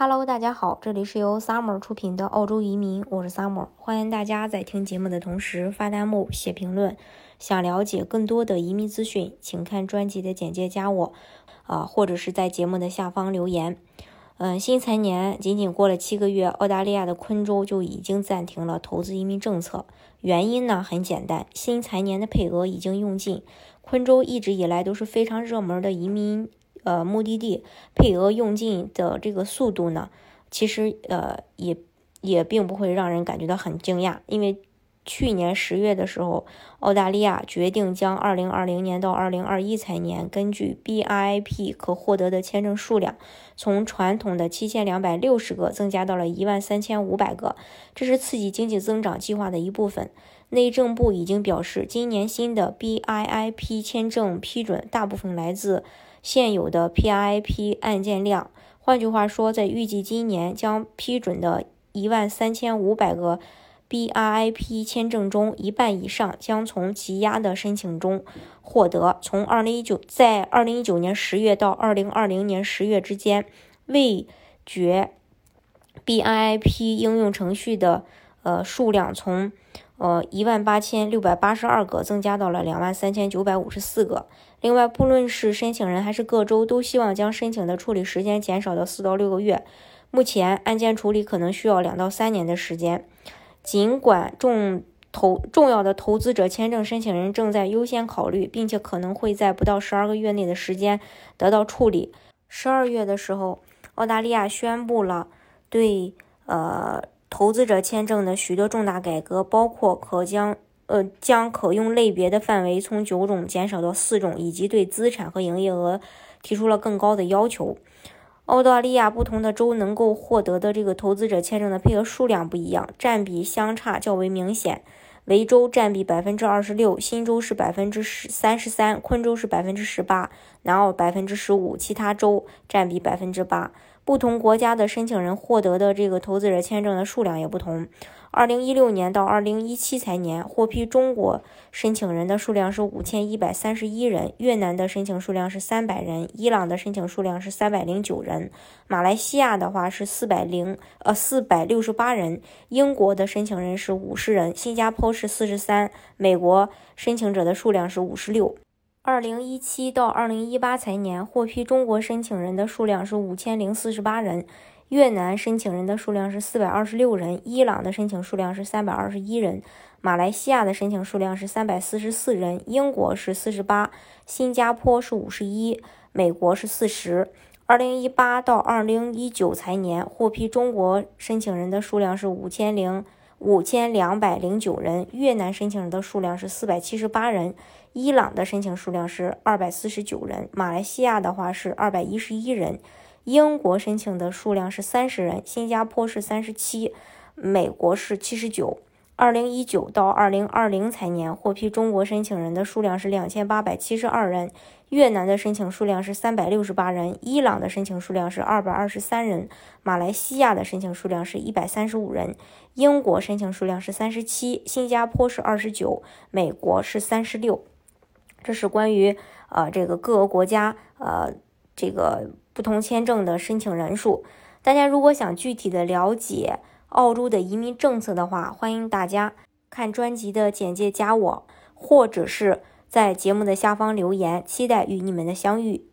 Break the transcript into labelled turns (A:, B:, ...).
A: Hello，大家好，这里是由 Summer 出品的澳洲移民，我是 Summer，欢迎大家在听节目的同时发弹幕、写评论。想了解更多的移民资讯，请看专辑的简介加我，啊，或者是在节目的下方留言。嗯，新财年仅仅过了七个月，澳大利亚的昆州就已经暂停了投资移民政策。原因呢很简单，新财年的配额已经用尽。昆州一直以来都是非常热门的移民。呃，目的地配额用尽的这个速度呢，其实呃也也并不会让人感觉到很惊讶，因为去年十月的时候，澳大利亚决定将二零二零年到二零二一财年根据 B I I P 可获得的签证数量，从传统的七千两百六十个增加到了一万三千五百个，这是刺激经济增长计划的一部分。内政部已经表示，今年新的 B I I P 签证批准大部分来自。现有的 PIP 案件量，换句话说，在预计今年将批准的一万三千五百个 BIP 签证中，一半以上将从积压的申请中获得。从二零一九在二零一九年十月到二零二零年十月之间，未决 BIP 应用程序的呃数量从呃一万八千六百八十二个增加到了两万三千九百五十四个。另外，不论是申请人还是各州，都希望将申请的处理时间减少到四到六个月。目前，案件处理可能需要两到三年的时间。尽管重投重要的投资者签证申请人正在优先考虑，并且可能会在不到十二个月内的时间得到处理。十二月的时候，澳大利亚宣布了对呃投资者签证的许多重大改革，包括可将。呃，将可用类别的范围从九种减少到四种，以及对资产和营业额提出了更高的要求。澳大利亚不同的州能够获得的这个投资者签证的配额数量不一样，占比相差较为明显。维州占比百分之二十六，新州是百分之十三十三，昆州是百分之十八，南澳百分之十五，其他州占比百分之八。不同国家的申请人获得的这个投资者签证的数量也不同。二零一六年到二零一七财年获批中国申请人的数量是五千一百三十一人，越南的申请数量是三百人，伊朗的申请数量是三百零九人，马来西亚的话是四百零呃四百六十八人，英国的申请人是五十人，新加坡是四十三，美国申请者的数量是五十六。二零一七到二零一八财年获批中国申请人的数量是五千零四十八人。越南申请人的数量是四百二十六人，伊朗的申请数量是三百二十一人，马来西亚的申请数量是三百四十四人，英国是四十八，新加坡是五十一，美国是四十。二零一八到二零一九财年获批中国申请人的数量是五千零五千两百零九人，越南申请人的数量是四百七十八人，伊朗的申请数量是二百四十九人，马来西亚的话是二百一十一人。英国申请的数量是三十人，新加坡是三十七，美国是七十九。二零一九到二零二零财年获批中国申请人的数量是两千八百七十二人，越南的申请数量是三百六十八人，伊朗的申请数量是二百二十三人，马来西亚的申请数量是一百三十五人，英国申请数量是三十七，新加坡是二十九，美国是三十六。这是关于呃这个各个国家呃这个。不同签证的申请人数，大家如果想具体的了解澳洲的移民政策的话，欢迎大家看专辑的简介加我，或者是在节目的下方留言，期待与你们的相遇。